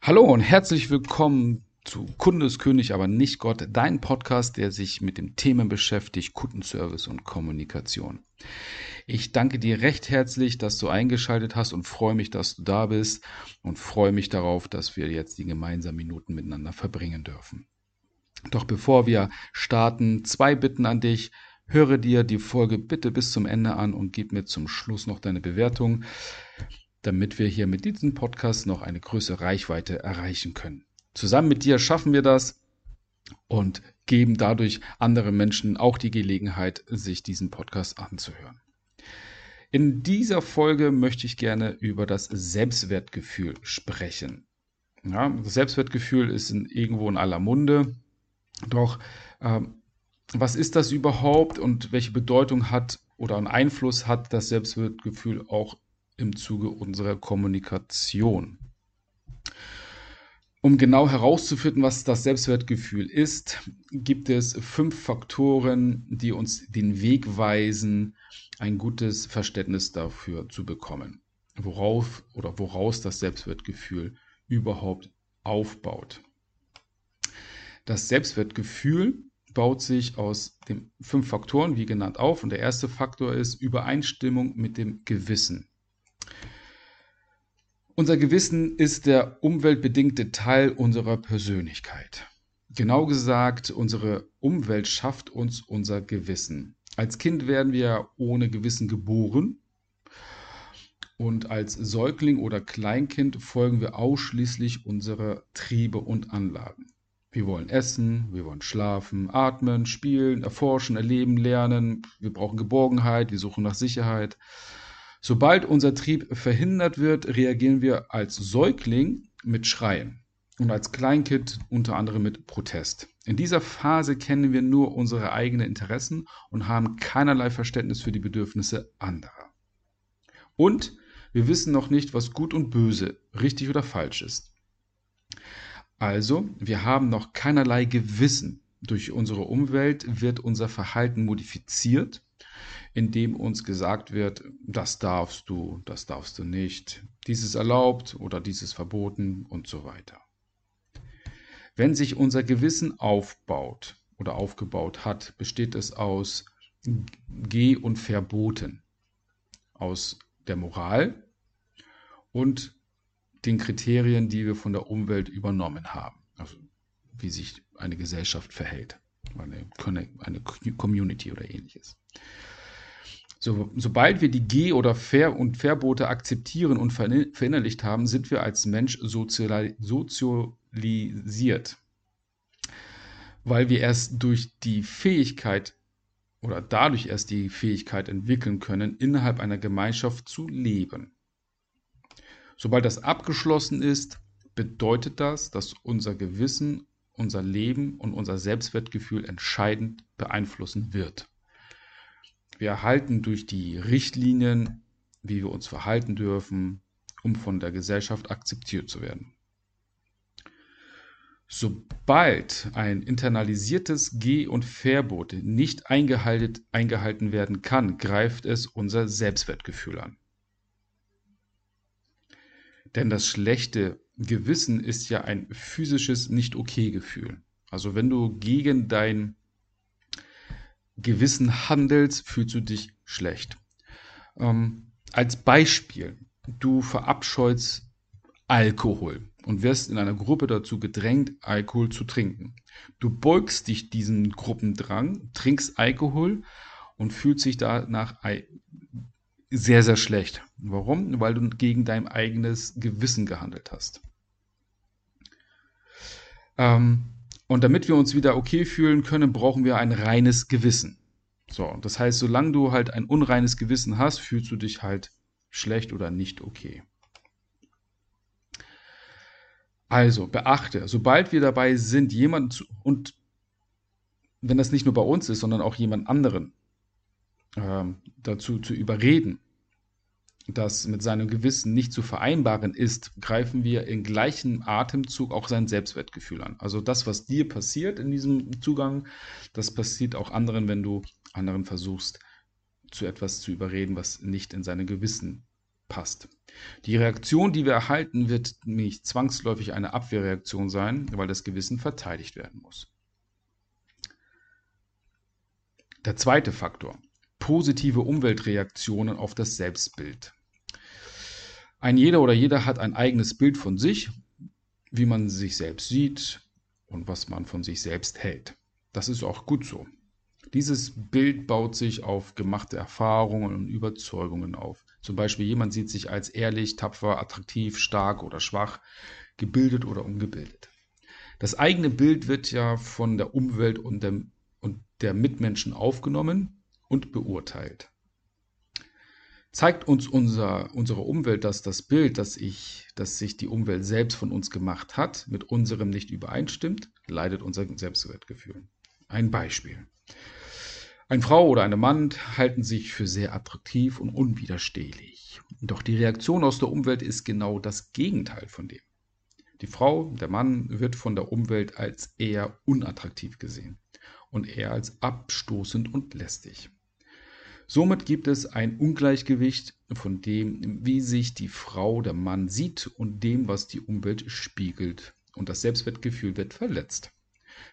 Hallo und herzlich willkommen zu Kundeskönig, aber nicht Gott, dein Podcast, der sich mit dem Themen beschäftigt, Kundenservice und Kommunikation. Ich danke dir recht herzlich, dass du eingeschaltet hast und freue mich, dass du da bist und freue mich darauf, dass wir jetzt die gemeinsamen Minuten miteinander verbringen dürfen. Doch bevor wir starten, zwei Bitten an dich. Höre dir die Folge bitte bis zum Ende an und gib mir zum Schluss noch deine Bewertung damit wir hier mit diesem Podcast noch eine größere Reichweite erreichen können. Zusammen mit dir schaffen wir das und geben dadurch anderen Menschen auch die Gelegenheit, sich diesen Podcast anzuhören. In dieser Folge möchte ich gerne über das Selbstwertgefühl sprechen. Ja, das Selbstwertgefühl ist in, irgendwo in aller Munde. Doch ähm, was ist das überhaupt und welche Bedeutung hat oder einen Einfluss hat das Selbstwertgefühl auch im Zuge unserer Kommunikation. Um genau herauszufinden, was das Selbstwertgefühl ist, gibt es fünf Faktoren, die uns den Weg weisen, ein gutes Verständnis dafür zu bekommen, worauf oder woraus das Selbstwertgefühl überhaupt aufbaut. Das Selbstwertgefühl baut sich aus den fünf Faktoren, wie genannt, auf. Und der erste Faktor ist Übereinstimmung mit dem Gewissen. Unser Gewissen ist der umweltbedingte Teil unserer Persönlichkeit. Genau gesagt, unsere Umwelt schafft uns unser Gewissen. Als Kind werden wir ohne Gewissen geboren und als Säugling oder Kleinkind folgen wir ausschließlich unserer Triebe und Anlagen. Wir wollen essen, wir wollen schlafen, atmen, spielen, erforschen, erleben, lernen. Wir brauchen Geborgenheit, wir suchen nach Sicherheit. Sobald unser Trieb verhindert wird, reagieren wir als Säugling mit Schreien und als Kleinkind unter anderem mit Protest. In dieser Phase kennen wir nur unsere eigenen Interessen und haben keinerlei Verständnis für die Bedürfnisse anderer. Und wir wissen noch nicht, was gut und böse, richtig oder falsch ist. Also, wir haben noch keinerlei Gewissen. Durch unsere Umwelt wird unser Verhalten modifiziert in dem uns gesagt wird, das darfst du, das darfst du nicht, dieses erlaubt oder dieses verboten und so weiter. Wenn sich unser Gewissen aufbaut oder aufgebaut hat, besteht es aus Geh- und Verboten, aus der Moral und den Kriterien, die wir von der Umwelt übernommen haben, also wie sich eine Gesellschaft verhält, eine, eine Community oder ähnliches. So, sobald wir die Geh- oder Ver- und Verbote akzeptieren und verinnerlicht haben, sind wir als Mensch sozialisiert. Weil wir erst durch die Fähigkeit oder dadurch erst die Fähigkeit entwickeln können, innerhalb einer Gemeinschaft zu leben. Sobald das abgeschlossen ist, bedeutet das, dass unser Gewissen, unser Leben und unser Selbstwertgefühl entscheidend beeinflussen wird. Wir erhalten durch die Richtlinien, wie wir uns verhalten dürfen, um von der Gesellschaft akzeptiert zu werden. Sobald ein internalisiertes Geh- und Verbot nicht eingehalten, werden kann, greift es unser Selbstwertgefühl an. Denn das schlechte Gewissen ist ja ein physisches Nicht-Okay-Gefühl. Also wenn du gegen dein Gewissen handelst, fühlst du dich schlecht. Ähm, als Beispiel, du verabscheust Alkohol und wirst in einer Gruppe dazu gedrängt, Alkohol zu trinken. Du beugst dich diesem Gruppendrang, trinkst Alkohol und fühlst dich danach sehr, sehr schlecht. Warum? Weil du gegen dein eigenes Gewissen gehandelt hast. Ähm, und damit wir uns wieder okay fühlen können, brauchen wir ein reines Gewissen. So, das heißt, solange du halt ein unreines Gewissen hast, fühlst du dich halt schlecht oder nicht okay. Also beachte, sobald wir dabei sind, jemanden zu, und wenn das nicht nur bei uns ist, sondern auch jemand anderen ähm, dazu zu überreden, das mit seinem Gewissen nicht zu vereinbaren ist, greifen wir in gleichem Atemzug auch sein Selbstwertgefühl an. Also das, was dir passiert in diesem Zugang, das passiert auch anderen, wenn du anderen versuchst, zu etwas zu überreden, was nicht in seinem Gewissen passt. Die Reaktion, die wir erhalten, wird nicht zwangsläufig eine Abwehrreaktion sein, weil das Gewissen verteidigt werden muss. Der zweite Faktor. Positive Umweltreaktionen auf das Selbstbild. Ein jeder oder jeder hat ein eigenes Bild von sich, wie man sich selbst sieht und was man von sich selbst hält. Das ist auch gut so. Dieses Bild baut sich auf gemachte Erfahrungen und Überzeugungen auf. Zum Beispiel jemand sieht sich als ehrlich, tapfer, attraktiv, stark oder schwach, gebildet oder ungebildet. Das eigene Bild wird ja von der Umwelt und der, und der Mitmenschen aufgenommen und beurteilt. Zeigt uns unser, unsere Umwelt, dass das Bild, das, ich, das sich die Umwelt selbst von uns gemacht hat, mit unserem nicht übereinstimmt, leidet unser Selbstwertgefühl. Ein Beispiel. Eine Frau oder ein Mann halten sich für sehr attraktiv und unwiderstehlich. Doch die Reaktion aus der Umwelt ist genau das Gegenteil von dem. Die Frau, der Mann wird von der Umwelt als eher unattraktiv gesehen und eher als abstoßend und lästig. Somit gibt es ein Ungleichgewicht von dem, wie sich die Frau, der Mann sieht und dem, was die Umwelt spiegelt. Und das Selbstwertgefühl wird verletzt.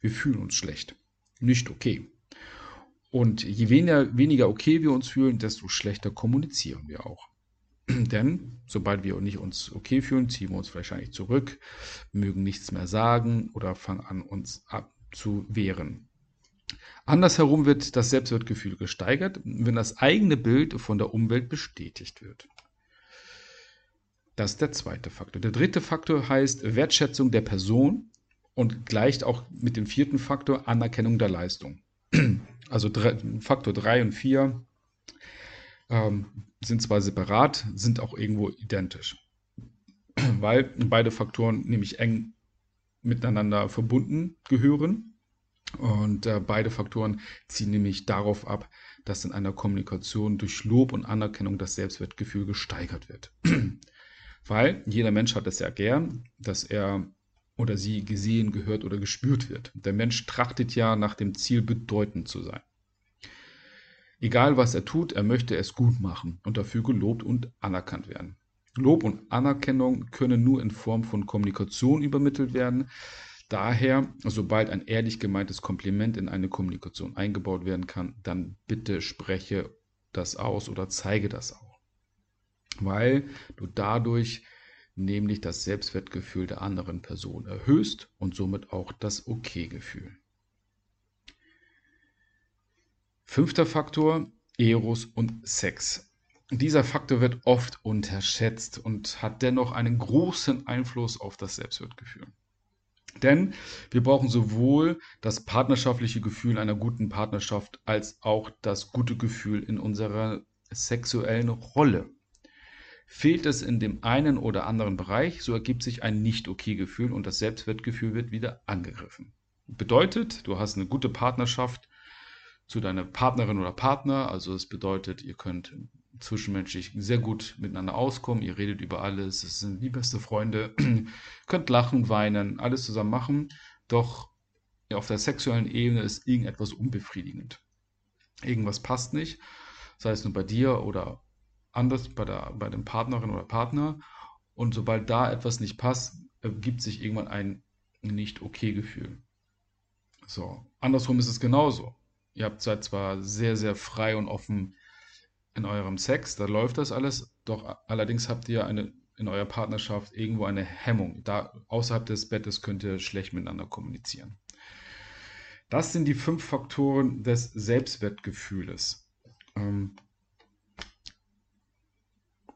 Wir fühlen uns schlecht. Nicht okay. Und je weniger, weniger okay wir uns fühlen, desto schlechter kommunizieren wir auch. Denn sobald wir nicht uns okay fühlen, ziehen wir uns wahrscheinlich zurück, mögen nichts mehr sagen oder fangen an, uns abzuwehren. Andersherum wird das Selbstwertgefühl gesteigert, wenn das eigene Bild von der Umwelt bestätigt wird. Das ist der zweite Faktor. Der dritte Faktor heißt Wertschätzung der Person und gleicht auch mit dem vierten Faktor Anerkennung der Leistung. Also Faktor 3 und 4 ähm, sind zwar separat, sind auch irgendwo identisch. Weil beide Faktoren nämlich eng miteinander verbunden gehören. Und äh, beide Faktoren ziehen nämlich darauf ab, dass in einer Kommunikation durch Lob und Anerkennung das Selbstwertgefühl gesteigert wird. Weil jeder Mensch hat es ja gern, dass er oder sie gesehen, gehört oder gespürt wird. Der Mensch trachtet ja nach dem Ziel, bedeutend zu sein. Egal was er tut, er möchte es gut machen und dafür gelobt und anerkannt werden. Lob und Anerkennung können nur in Form von Kommunikation übermittelt werden. Daher, sobald ein ehrlich gemeintes Kompliment in eine Kommunikation eingebaut werden kann, dann bitte spreche das aus oder zeige das auch. Weil du dadurch nämlich das Selbstwertgefühl der anderen Person erhöhst und somit auch das Okay-Gefühl. Fünfter Faktor, Eros und Sex. Dieser Faktor wird oft unterschätzt und hat dennoch einen großen Einfluss auf das Selbstwertgefühl. Denn wir brauchen sowohl das partnerschaftliche Gefühl einer guten Partnerschaft als auch das gute Gefühl in unserer sexuellen Rolle. Fehlt es in dem einen oder anderen Bereich, so ergibt sich ein Nicht-Okay-Gefühl und das Selbstwertgefühl wird wieder angegriffen. Bedeutet, du hast eine gute Partnerschaft zu deiner Partnerin oder Partner, also es bedeutet, ihr könnt zwischenmenschlich sehr gut miteinander auskommen, ihr redet über alles, es sind die beste Freunde, könnt lachen, weinen, alles zusammen machen, doch auf der sexuellen Ebene ist irgendetwas unbefriedigend. Irgendwas passt nicht, sei es nur bei dir oder anders bei, der, bei dem Partnerin oder Partner. Und sobald da etwas nicht passt, ergibt sich irgendwann ein Nicht-Okay-Gefühl. So, andersrum ist es genauso. Ihr habt seid zwar sehr, sehr frei und offen in eurem Sex, da läuft das alles, doch allerdings habt ihr eine, in eurer Partnerschaft irgendwo eine Hemmung. Da außerhalb des Bettes könnt ihr schlecht miteinander kommunizieren. Das sind die fünf Faktoren des Selbstwertgefühles. Ähm,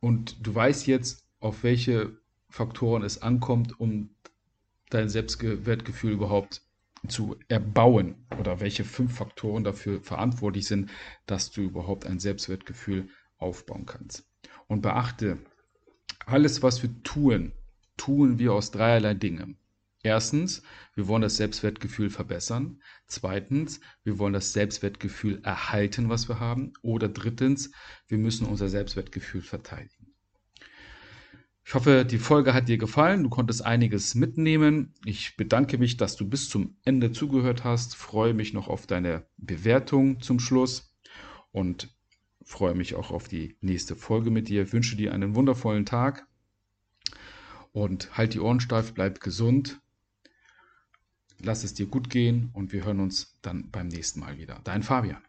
und du weißt jetzt, auf welche Faktoren es ankommt, um dein Selbstwertgefühl überhaupt zu erbauen oder welche fünf Faktoren dafür verantwortlich sind, dass du überhaupt ein Selbstwertgefühl aufbauen kannst. Und beachte, alles, was wir tun, tun wir aus dreierlei Dingen. Erstens, wir wollen das Selbstwertgefühl verbessern. Zweitens, wir wollen das Selbstwertgefühl erhalten, was wir haben. Oder drittens, wir müssen unser Selbstwertgefühl verteidigen. Ich hoffe, die Folge hat dir gefallen. Du konntest einiges mitnehmen. Ich bedanke mich, dass du bis zum Ende zugehört hast. Freue mich noch auf deine Bewertung zum Schluss und freue mich auch auf die nächste Folge mit dir. Wünsche dir einen wundervollen Tag und halt die Ohren steif, bleib gesund. Lass es dir gut gehen und wir hören uns dann beim nächsten Mal wieder. Dein Fabian.